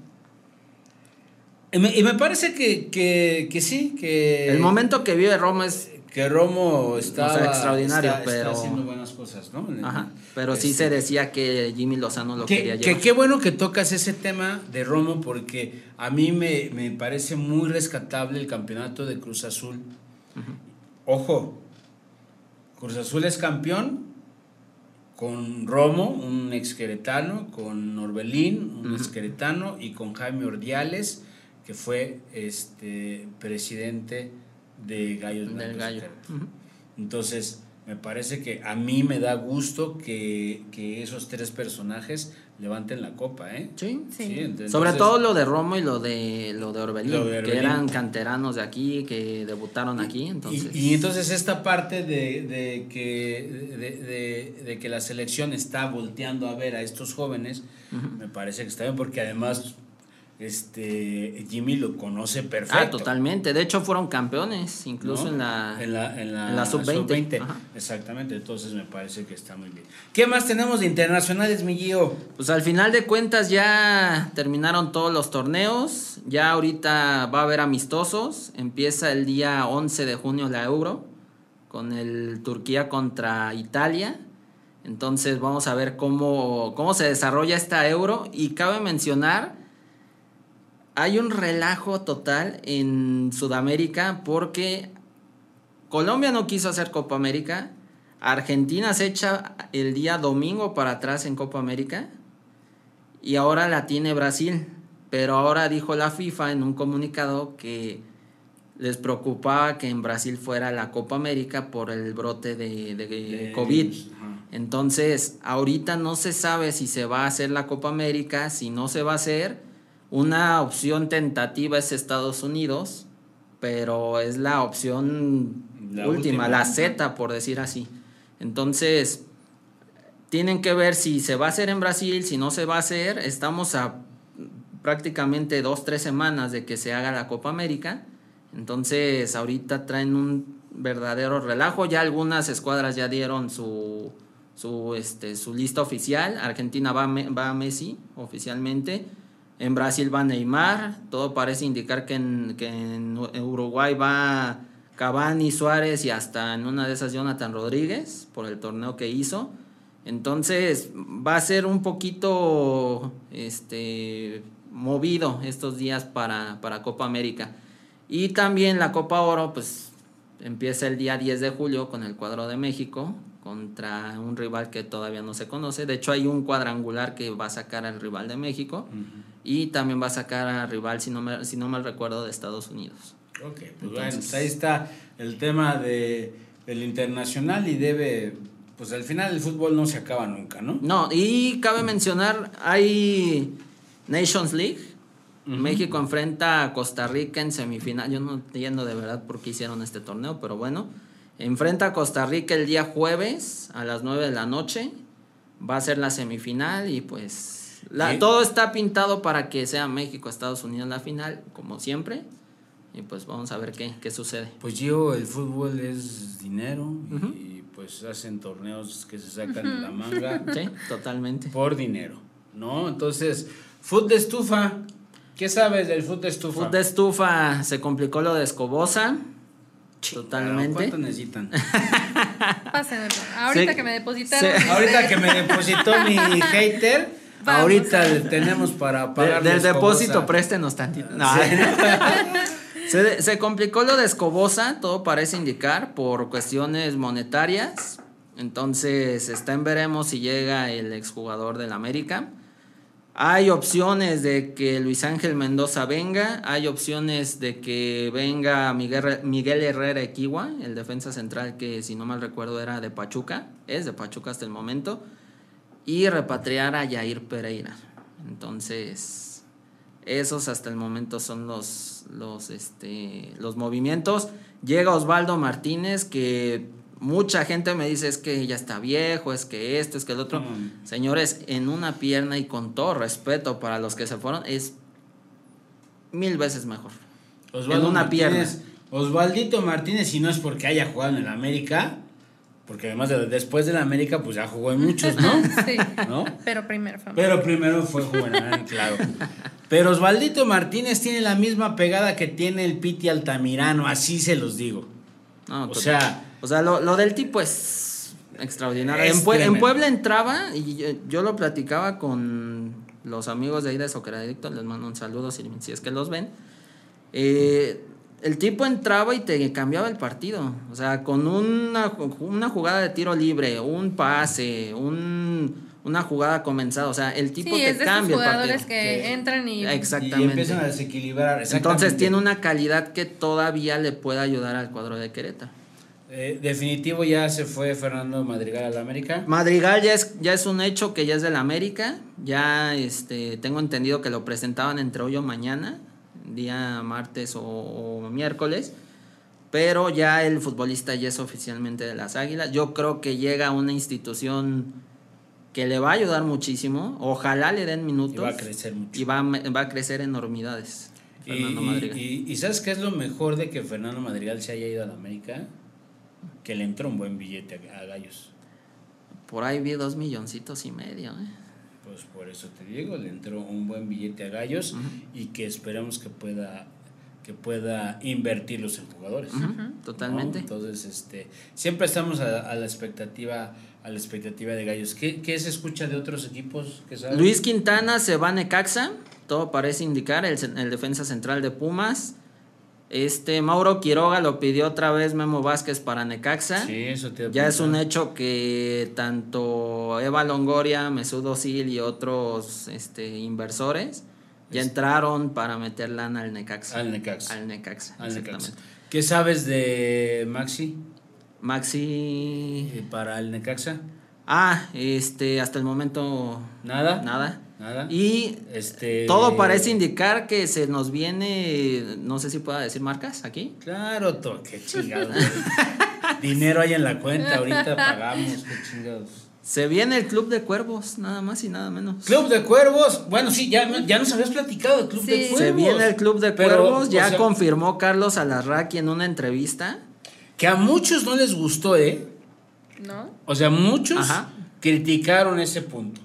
Y me, y me parece que, que, que sí, que... El momento que vive Romo es que Romo estaba O sea, extraordinario, está- está pero- haciendo buenas cosas, ¿no? Ajá, pero sí Este, se decía que Jimmy Lozano lo que, quería que qué bueno que tocas ese tema de Romo porque a mí me, me parece muy rescatable el campeonato de Cruz Azul. Ojo, Cruz Azul es campeón con Romo, un ex queretano, con Norbelín, un ex queretano, y con Jaime Ordiales, que fue este presidente de Gallos Del Gallo. Entonces, me parece que a mí me da gusto que, que esos tres personajes levanten la copa, ¿eh? Sí. Sí. entonces- Sobre todo lo de Romo y lo de lo de Orbelín, Lo de que eran canteranos de aquí, que debutaron aquí, entonces. Y, y entonces esta parte de, de que, de, de- de que la selección está volteando a ver a estos jóvenes, me parece que está bien, porque además este Jimmy lo conoce perfecto. ah, totalmente. De hecho fueron campeones, incluso ¿no? en la en la, en la, en la sub-20. sub-20. Ajá. Exactamente, entonces me parece que está muy bien. ¿Qué más tenemos de internacionales, mi Gio? Pues al final de cuentas ya terminaron todos los torneos, ya ahorita va a haber amistosos, empieza el día 11 de junio la Euro con el Turquía contra Italia. Entonces vamos a ver cómo, cómo se desarrolla esta Euro y cabe mencionar hay un relajo total en Sudamérica porque Colombia no quiso hacer Copa América, Argentina se echa el día domingo para atrás en Copa América y ahora la tiene Brasil. Pero ahora dijo la FIFA en un comunicado que les preocupaba que en Brasil fuera la Copa América por el brote de, de De COVID. Entonces, ahorita no se sabe si se va a hacer la Copa América, si no se va a hacer. Una opción tentativa es Estados Unidos, pero es la opción La última, última. la Z, por decir así. Entonces, tienen que ver si se va a hacer en Brasil, si no se va a hacer. Estamos a prácticamente dos, tres semanas de que se haga la Copa América. Entonces, ahorita traen un verdadero relajo. Ya algunas escuadras ya dieron su, su, este, su lista oficial. Argentina va, va a Messi oficialmente. En Brasil va Neymar. Todo parece indicar que en, Uruguay va Cavani, Suárez y hasta en una de esas Jonathan Rodríguez por el torneo que hizo. Entonces va a ser un poquito este, movido estos días para, para Copa América. Y también la Copa Oro, pues empieza el día 10 de julio con el cuadro de México contra un rival que todavía no se conoce. De hecho hay un cuadrangular que va a sacar al rival de México y también va a sacar al rival, si no, me, si no mal recuerdo, de Estados Unidos. Ok, pues Entonces- bueno, pues ahí está el tema de, del internacional y debe, pues al final el fútbol no se acaba nunca, ¿no? No, y cabe mencionar, hay Nations League. México enfrenta a Costa Rica en semifinal. Yo no entiendo de verdad por qué hicieron este torneo, pero bueno. Enfrenta a Costa Rica el día jueves a las 9 de la noche. Va a ser la semifinal y pues la- Sí. todo está pintado para que sea México, Estados Unidos la final, como siempre. Y pues vamos a ver qué, qué sucede. Pues yo, el fútbol es dinero y pues hacen torneos que se sacan de la manga Sí, totalmente. por dinero, ¿no? Entonces, fútbol de estufa, ¿qué sabes del fútbol de estufa? Fut de estufa se complicó lo de Escobosa. Totalmente. ¿Cuánto necesitan? Pásenme. Ahorita que me depositaron. Ahorita que me depositó mi hater, Vamos ahorita tenemos para De- pagar del depósito, préstenos tantito. No. se, se complicó lo de Escobosa, todo parece indicar, por cuestiones monetarias. Entonces, está en veremos si llega el exjugador del América. Hay opciones de que Luis Ángel Mendoza venga, hay opciones de que venga Miguel, Miguel Herrera Equiwa, el defensa central que si no mal recuerdo era de Pachuca, es de Pachuca hasta el momento, y repatriar a Yair Pereira. Entonces, esos hasta el momento son los, los, este, los movimientos. Llega Osvaldo Martínez, que mucha gente me dice es que ya está viejo, es que esto, es que el otro. Mm. Señores, en una pierna y con todo respeto para los que se fueron, es mil veces mejor. Osvaldo en una Martínez, Osvaldito Martínez, si no es porque haya jugado en el América, porque además de- después del América, pues ya jugó en muchos, ¿no? Sí. ¿No? Pero primero fue. Pero primero fue Juvenal, claro. Pero Osvaldito Martínez tiene la misma pegada que tiene el Piti Altamirano, así se los digo. No, O total. sea, O sea, lo, lo del tipo es extraordinario. Es en, Pue- en tremendo. Puebla entraba y yo, yo lo platicaba con los amigos de ahí de Soccer Adicto, les mando un saludo si, si es que los ven. Eh, el tipo entraba y te cambiaba el partido. O sea, con una, una jugada de tiro libre, un pase, un, una jugada comenzada. O sea, el tipo sí, te es de esos cambia el jugadores partido. que Sí. entran y. y Exactamente. empiezan a desequilibrar. Entonces tiene una calidad que todavía le puede ayudar al cuadro de Querétaro. Eh, definitivo ya se fue Fernando Madrigal al América. Madrigal ya es, ya es un hecho que ya es del América. Ya este, tengo entendido que lo presentaban entre hoy o mañana, día martes o, o miércoles. Pero ya el futbolista ya es oficialmente de las Águilas. Yo creo que llega a una institución que le va a ayudar muchísimo. Ojalá le den minutos. Y va a crecer mucho. Y va, a me- va a crecer enormidades. Y, Fernando y- Madrigal. y- y ¿sabes qué es lo mejor de que Fernando Madrigal se haya ido a la América? Que le entró un buen billete a, a Gallos. Por ahí vi dos milloncitos y medio. ¿eh? Pues por eso te digo, le entró un buen billete a Gallos y que esperemos que pueda que pueda invertirlos en jugadores. Totalmente. Entonces, este, siempre estamos a, a la expectativa a la expectativa de Gallos. ¿Qué, qué se escucha de otros equipos que saben? Luis Quintana se va a Necaxa, todo parece indicar, el, el defensa central de Pumas. Este Mauro Quiroga lo pidió otra vez Memo Vázquez para Necaxa. Sí, eso te Ya es un hecho que tanto Eva Longoria, Mesut Özil y otros este, inversores Ya entraron para meter lana al Necaxa. Al Necaxa. Al Necaxa, Al exactamente. Necaxa. ¿Qué sabes de Maxi Maxi. eh, para el Necaxa? Ah, este, hasta el momento. ¿Nada? Nada. Nada. Y Este. todo parece indicar que se nos viene. No sé si pueda decir marcas aquí. Claro, to, qué chingados. Dinero hay en la cuenta, ahorita pagamos, qué chingados. Se viene el Club de Cuervos, nada más y nada menos. Club de Cuervos, bueno, sí, ya, ya nos habías platicado del Club Sí. de Cuervos. Se viene el Club de Pero, Cuervos, ya o sea, confirmó Carlos Alarraqui en una entrevista. Que a muchos no les gustó, ¿eh? ¿No? O sea, muchos Ajá. criticaron ese punto.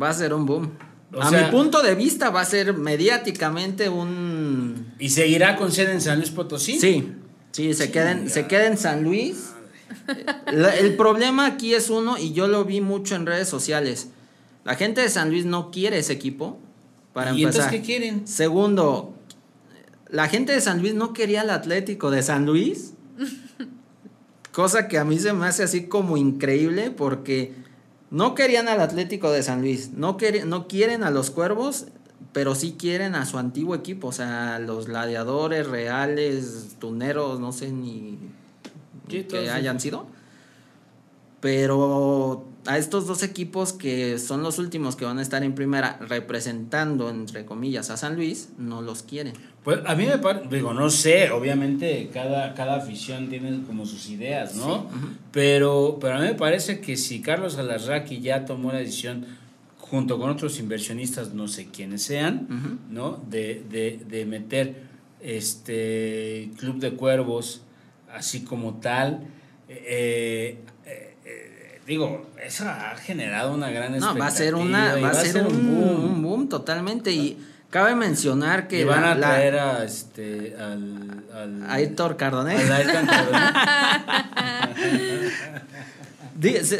Va a ser un boom. O a sea- mi punto de vista va a ser mediáticamente un... ¿Y seguirá con sede en San Luis Potosí? Sí, sí, se queda en, se queda en San Luis. La- el problema aquí es uno, y yo lo vi mucho en redes sociales. La gente de San Luis no quiere ese equipo, para ¿Y empezar. entonces qué quieren? Segundo, la gente de San Luis no quería al Atlético de San Luis. Cosa que a mí se me hace así como increíble porque no querían al Atlético de San Luis, no, no quieren a los Cuervos, pero sí quieren a su antiguo equipo, o sea, los gladiadores reales, tuneros, no sé ni Sí, que hayan sido. Pero a estos dos equipos que son los últimos que van a estar en primera representando, entre comillas, a San Luis, no los quieren. Pues a mí me parece, digo, no sé, obviamente cada, cada afición tiene como sus ideas, ¿no? pero, pero a mí me parece que si Carlos Alarraqui ya tomó la decisión, junto con otros inversionistas, no sé quiénes sean. ¿no? De, de, de meter este Club de Cuervos así como tal, eh, eh, eh, digo, eso ha generado una gran No, va a ser una, va a ser un, boom. un boom totalmente y cabe mencionar que Y van la- a la- traer a este al, al a Héctor Cardone.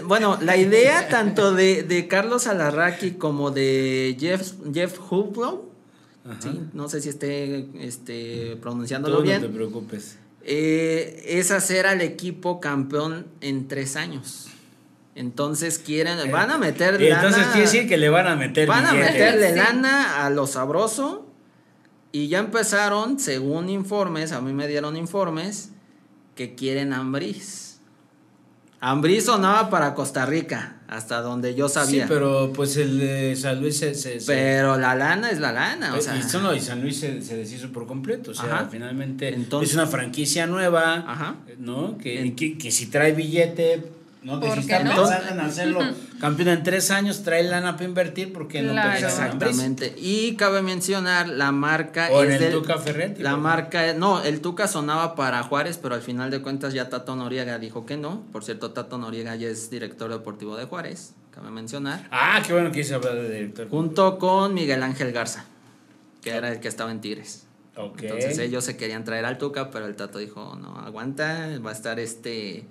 Bueno, la idea tanto de, de Carlos Alarraqui como de Jeff, Jeff Hublow, sí, no sé si esté este, pronunciándolo no bien, te preocupes. eh, es hacer al equipo campeón en tres años. Entonces quieren, van a meter Y entonces lana- quiere decir que le van a meter Van a meterle Sí. lana a lo sabroso y ya empezaron, según informes, a mí me dieron informes, que quieren Ambris. Ambris sonaba para Costa Rica, hasta donde yo sabía. Sí, pero pues el de San Luis se... se- Pero la lana es la lana, o sea. y, eso no, y San Luis se, se deshizo por completo. O sea, Ajá. finalmente Entonces- es una franquicia nueva, Ajá. ¿no? Que, En- que, que si trae billete, ¿no? Que ¿Por si qué está no? pensando en hacerlo campeón en tres años, trae lana para invertir, porque no Claro. Exactamente. Y cabe mencionar, la marca O en el del- Tuca Ferretti. La ¿no? marca, no, el Tuca sonaba para Juárez, pero al final de cuentas ya Tato Noriega dijo que no. Por cierto, Tato Noriega ya es director deportivo de Juárez, cabe mencionar. Ah, qué bueno que hice hablar de director. Junto con Miguel Ángel Garza, que era el que estaba en Tigres. Ok. Entonces ellos se querían traer al Tuca, pero el Tato dijo, no, aguanta, va a estar este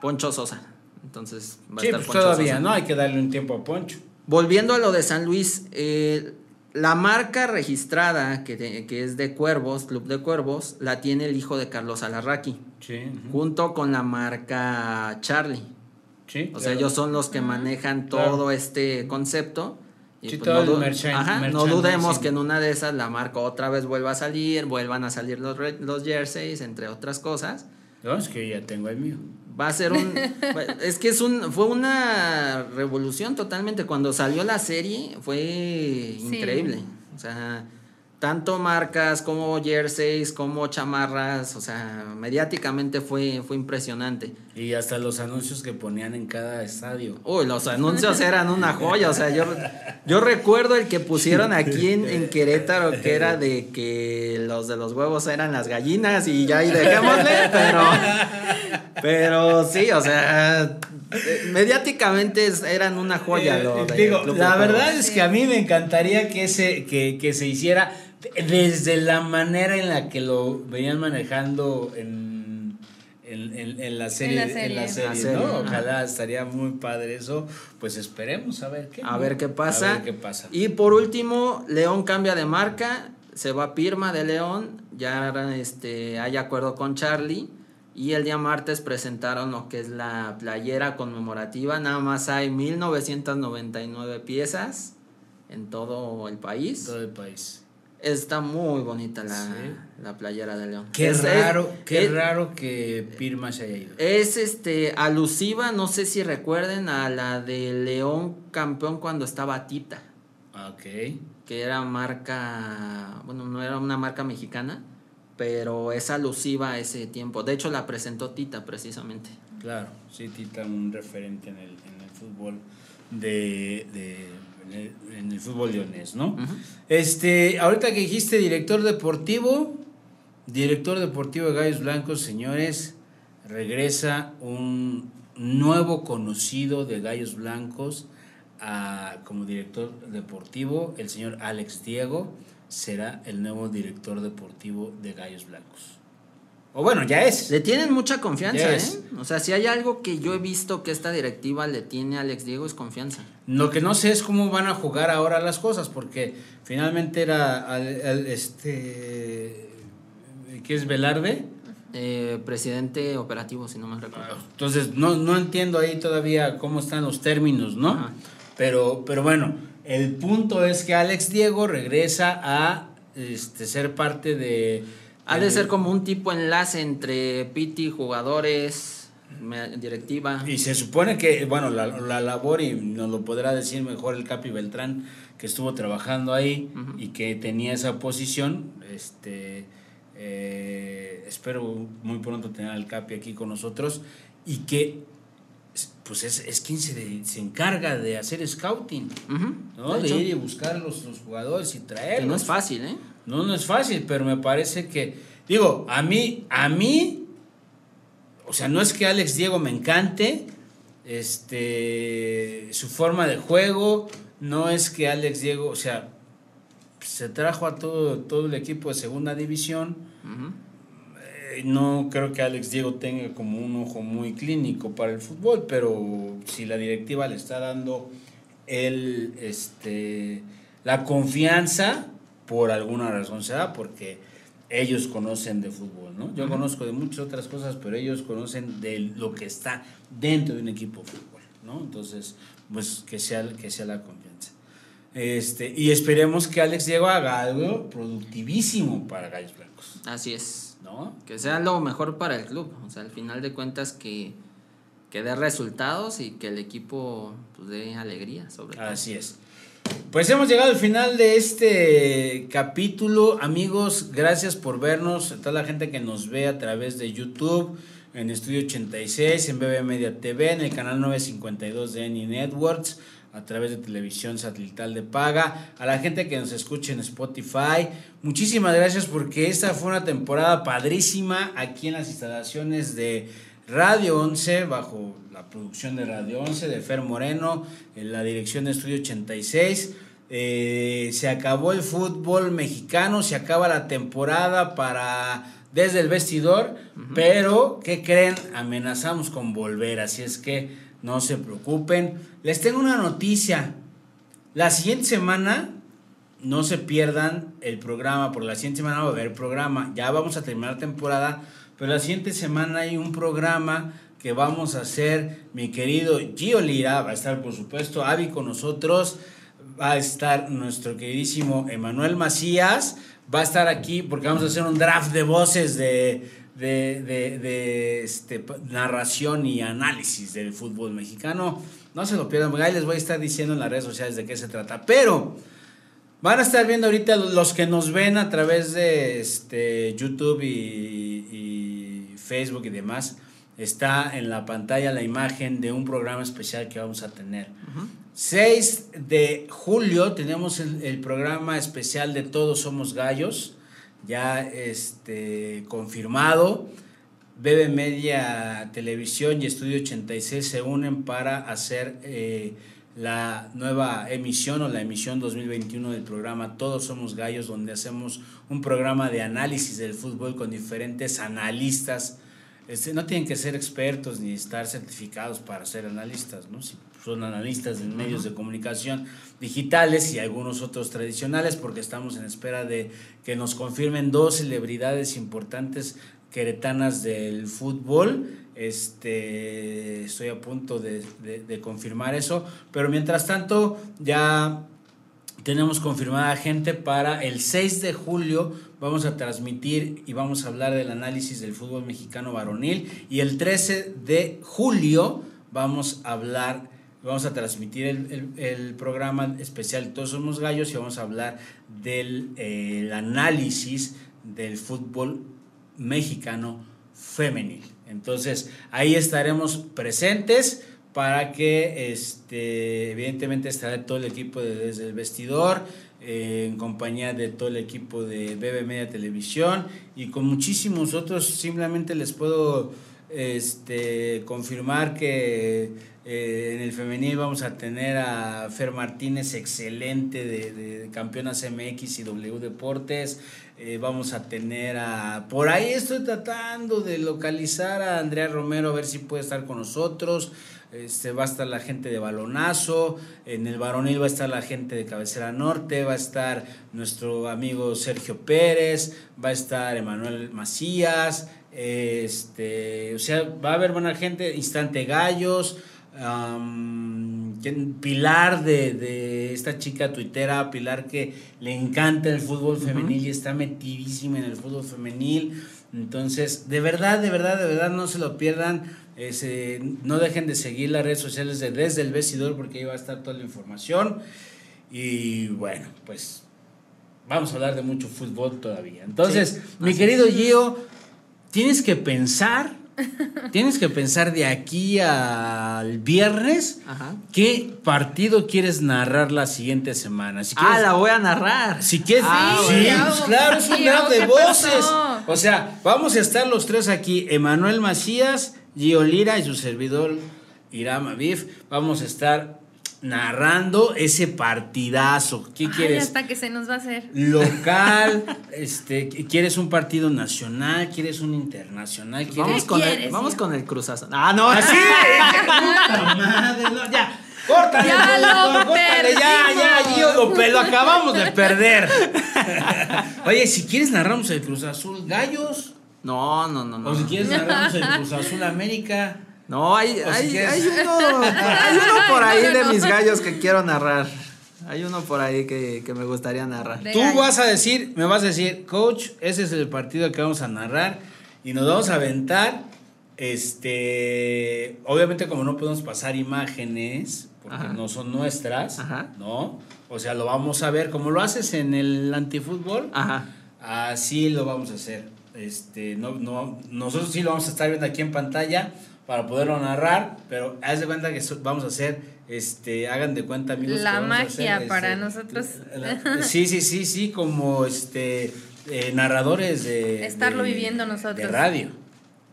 Poncho Sosa. Entonces va a Sí, estar pues todavía, Sosa. ¿no? Hay que darle un tiempo a Poncho. Volviendo a lo de San Luis, eh, la marca registrada que, de- que es de Cuervos, Club de Cuervos, la tiene el hijo de Carlos Alarraqui, Sí. junto con la marca Charlie. Sí, O sea, ellos son los que manejan Claro. todo este concepto. Y Sí, pues todo no, el merchan- Ajá, no dudemos que en una de esas la marca otra vez vuelva a salir, vuelvan a salir los, los jerseys, entre otras cosas. No, es que ya tengo el mío. Va a ser un. es que es un, fue una revolución totalmente. Cuando salió la serie fue Sí. increíble. O sea, tanto marcas como jerseys, como chamarras. O sea, mediáticamente fue, fue impresionante. Y hasta los anuncios que ponían en cada estadio. Uy, los anuncios eran una joya. O sea, yo, yo recuerdo el que pusieron aquí en, en Querétaro, que era de que los de los huevos eran las gallinas y ya ahí dejémosle, pero. Pero sí, o sea, eh, mediáticamente eran una joya. Eh, lo de digo, la verdad es que a mí me encantaría que se, que, que se hiciera desde la manera en la que lo venían manejando en, en, en- en la serie. En la serie. la serie, La serie, ¿no? ajá. Ojalá estaría muy padre eso. Pues esperemos a ver qué. A ¿no? ver qué pasa. A ver qué pasa. Y por último, León cambia de marca, se va Pirma de León, ya este, hay acuerdo con Charlie. Y el día martes presentaron lo que es la playera conmemorativa. Nada más hay 1999 piezas. en todo el país. Todo el país. Está muy bonita la, Sí. la playera de León. Qué Es- raro, es- qué es- raro que Pirma se haya ido. Es este alusiva, no sé si recuerden a la de León campeón cuando estaba Tita, Ah, Ok. que era marca, bueno, no era una marca mexicana, pero es alusiva a ese tiempo. De hecho la presentó Tita precisamente. Claro, sí, Tita, un referente en el, en el fútbol de, de- en, el, en el fútbol leonés, ¿no? Este, ahorita que dijiste director deportivo, director deportivo de Gallos Blancos, señores, regresa un nuevo conocido de Gallos Blancos a- como director deportivo, el señor Alex Diego será el nuevo director deportivo de Gallos Blancos. O bueno, ya es. Le tienen mucha confianza. ¿eh? O sea, si hay algo que yo he visto que esta directiva le tiene a Alex Diego es confianza. Lo que no sé es cómo van a jugar ahora las cosas, porque finalmente era al- al- este ¿qué es Velarde? Eh, presidente operativo, si no me recuerdo. Entonces no, no entiendo ahí todavía cómo están los términos, ¿no? Ajá. Pero, pero bueno, el punto es que Alex Diego regresa a este, ser parte de. Ha de ser como un tipo enlace entre Piti, jugadores, directiva. Y se supone que, bueno, la, la labor, y nos lo podrá decir mejor el Capi Beltrán, que estuvo trabajando ahí y que tenía esa posición. Este, eh, espero muy pronto tener al Capi aquí con nosotros y que, pues, es, es quien se, de- se encarga de hacer scouting, ¿no? de ir y buscar los, los jugadores y que traerlos. no es fácil, ¿eh? No, no es fácil, pero me parece que, digo, a mí, a mí, o sea, no es que Alex Diego me encante, este, su forma de juego, no es que Alex Diego, o sea, se trajo a todo, todo el equipo de segunda división, eh, no creo que Alex Diego tenga como un ojo muy clínico para el fútbol, pero si la directiva le está dando el, este, la confianza, por alguna razón será, porque ellos conocen de fútbol, ¿no? Yo conozco de muchas otras cosas, pero ellos conocen de lo que está dentro de un equipo de fútbol, ¿no? Entonces, pues que sea, que sea la confianza. Este, y esperemos que Alex Diego haga algo productivísimo para Gallos Blancos, Así es. ¿no? Que sea lo mejor para el club. O sea, al final de cuentas que, que dé resultados y que el equipo pues, dé alegría, sobre todo. Así es. Pues hemos llegado al final de este capítulo. Amigos, gracias por vernos. A toda la gente que nos ve a través de YouTube, en Estudio 86, en BB Media TV, en el canal 952 de Any Networks, a través de televisión satelital de paga. A la gente que nos escucha en Spotify, muchísimas gracias porque esta fue una temporada padrísima aquí en las instalaciones de Radio 11, bajo la producción de Radio 11, de Fer Moreno, en la dirección de Estudio 86. Eh, se acabó el fútbol mexicano, se acaba la temporada para desde el vestidor, pero ¿qué creen? Amenazamos con volver, así es que no se preocupen. Les tengo una noticia. La siguiente semana no se pierdan el programa, porque la siguiente semana va a haber programa. Ya vamos a terminar temporada, pero la siguiente semana hay un programa que vamos a hacer. Mi querido Gio Lira va a estar, por supuesto, Avi con nosotros. Va a estar nuestro queridísimo Emanuel Macías. Va a estar aquí porque vamos a hacer un draft de voces de, de, de- este, narración y análisis del fútbol mexicano. No se lo pierdan, les voy a estar diciendo en las redes sociales de qué se trata. Pero Van a estar viendo ahorita los que nos ven a través de este YouTube y Facebook y demás. Está en la pantalla la imagen de un programa especial que vamos a tener. 6 de julio tenemos el, el programa especial de Todos Somos Gallos, ya este, confirmado. BB Media Televisión y Estudio 86 se unen para hacer eh, la nueva emisión o la emisión 2021 del programa Todos Somos Gallos, donde hacemos un programa de análisis del fútbol con diferentes analistas. Este, no tienen que ser expertos ni estar certificados para ser analistas, ¿no? Si son analistas en medios de comunicación digitales y algunos otros tradicionales, porque estamos en espera de que nos confirmen dos celebridades importantes queretanas del fútbol. Este, estoy a punto de, de- de confirmar eso, pero mientras tanto ya tenemos confirmada gente para el 6 de julio. Vamos a transmitir y vamos a hablar del análisis del fútbol mexicano varonil. Y el 13 de julio vamos a hablar, vamos a transmitir el, programa especial Todos Somos Gallos y vamos a hablar del eh, análisis del fútbol mexicano femenil. Entonces ahí estaremos presentes para que este, evidentemente estará todo el equipo desde el vestidor, eh, en compañía de todo el equipo de BB Media Televisión y con muchísimos otros. Simplemente les puedo este, confirmar que eh, en el femenil vamos a tener a Fer Martínez, excelente de, campeonas MX y W Deportes. Eh, vamos a tener a... Por ahí estoy tratando de localizar a Andrea Romero, a ver si puede estar con nosotros. Este, va a estar la gente de Balonazo, en el varonil va a estar la gente de Cabecera Norte, va a estar nuestro amigo Sergio Pérez, va a estar Emanuel Macías, este, o sea, va a haber buena gente, Instante Gallos, Pilar de, esta chica tuitera, Pilar que le encanta el fútbol femenil y está metidísima en el fútbol femenil. Entonces, de verdad, de verdad, de verdad, no se lo pierdan. No dejen de seguir las redes sociales de Desde el Vestidor porque ahí va a estar toda la información. Y bueno, pues vamos a hablar de mucho fútbol todavía. Entonces, mi querido Gio, tienes que pensar Tienes que pensar de aquí al viernes qué partido quieres narrar la siguiente semana. ah, la voy a narrar. Si quieres, ah, sí, pues claro, es un de voces. O sea, vamos a estar los tres aquí: Emanuel Macías, Gio Lira y su servidor Irama Bif. Vamos a estar narrando ese partidazo. ¿Qué Ay, quieres? Hasta que se nos va a hacer. Local, este, ¿quieres un partido nacional? ¿Quieres un internacional? vamos con el, vamos con el cruzazo. Ah, no. Así. madre, no, ya. Córtale, ya lo córtale, ya, ya, yo, lo acabamos de perder. Oye, si quieres narramos el Cruz Azul Gallos. No, no, no, no. O si quieres narramos el Cruz Azul América. No, hay, hay, hay, uno, hay uno por ahí de mis gallos que quiero narrar. Hay uno por ahí que, me gustaría narrar. Tú vas a decir, me vas a decir, coach, ese es el partido que vamos a narrar y nos vamos a aventar. Este, obviamente como no podemos pasar imágenes porque no son nuestras, ¿no? O sea, lo vamos a ver como lo haces en el antifútbol. Ajá. Así lo vamos a hacer. Este, no, no, nosotros sí lo vamos a estar viendo aquí en pantalla para poderlo narrar, pero haz de cuenta que vamos a hacer, este, hagan de cuenta amigos. La magia para este, nosotros. sí, sí, sí, sí, como este eh, narradores de... Estarlo viviendo nosotros. De radio.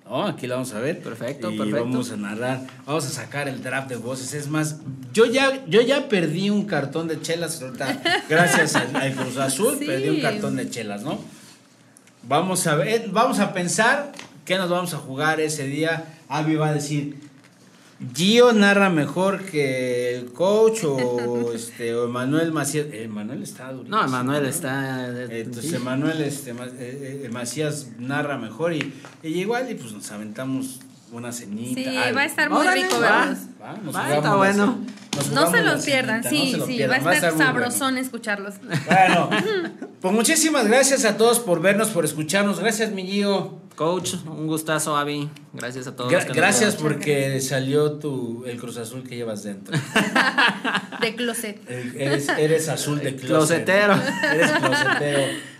¿no? Aquí lo vamos a ver. Perfecto, y perfecto. Vamos a narrar, vamos a sacar el draft de voces. Es más, yo ya, yo ya perdí un cartón de chelas gracias al, Cruz Azul, perdí un cartón de chelas, ¿no? Vamos a ver, vamos a pensar qué nos vamos a jugar ese día Avi va a decir, Gio narra mejor que el coach o este o Emanuel Macías. Emanuel está durísimo. No, Emanuel está. Entonces Emanuel este, eh, eh, Macías narra mejor y, igual y pues nos aventamos una cenita. Sí, va a estar muy rico verlos. Va, está bueno. no se los pierdan, sí, sí, va a estar, sabrosón escucharlos. Bueno, pues muchísimas gracias a todos por vernos, por escucharnos. Gracias, mi Gio. Coach, un gustazo, Avi. Gracias a todos. gracias porque salió tu, el Cruz Azul que llevas dentro. de closet. Eres, eres azul de closet. Closetero. Eres closetero.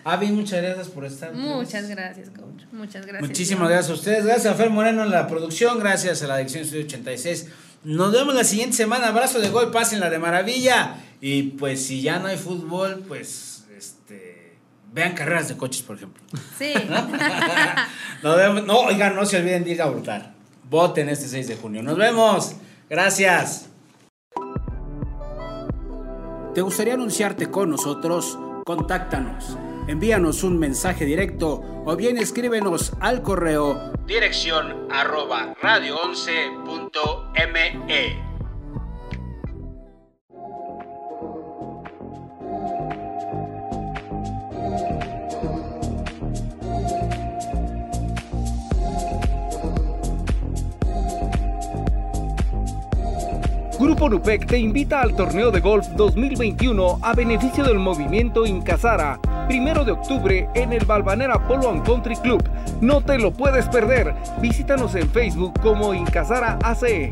Avi, muchas gracias por estar. Muchas gracias, coach. Muchas gracias. Muchísimas gracias a ustedes. Gracias a Fer Moreno en la producción. Gracias a la Adicción Estudio 86. Nos vemos la siguiente semana. Abrazo de gol, pasen la de maravilla. Y pues si ya no hay fútbol, pues Vean carreras de coches, por ejemplo. Sí. no, oigan, no se olviden de ir a votar. Voten este 6 de junio. Nos vemos. Gracias. ¿Te gustaría anunciarte con nosotros? Contáctanos. Envíanos un mensaje directo o bien escríbenos al correo dirección arroba radio11.me. Grupo Nupec te invita al torneo de golf 2021 a beneficio del movimiento Incasara, primero de octubre en el Balvanera Polo and Country Club. No te lo puedes perder. Visítanos en Facebook como Incasara ACE.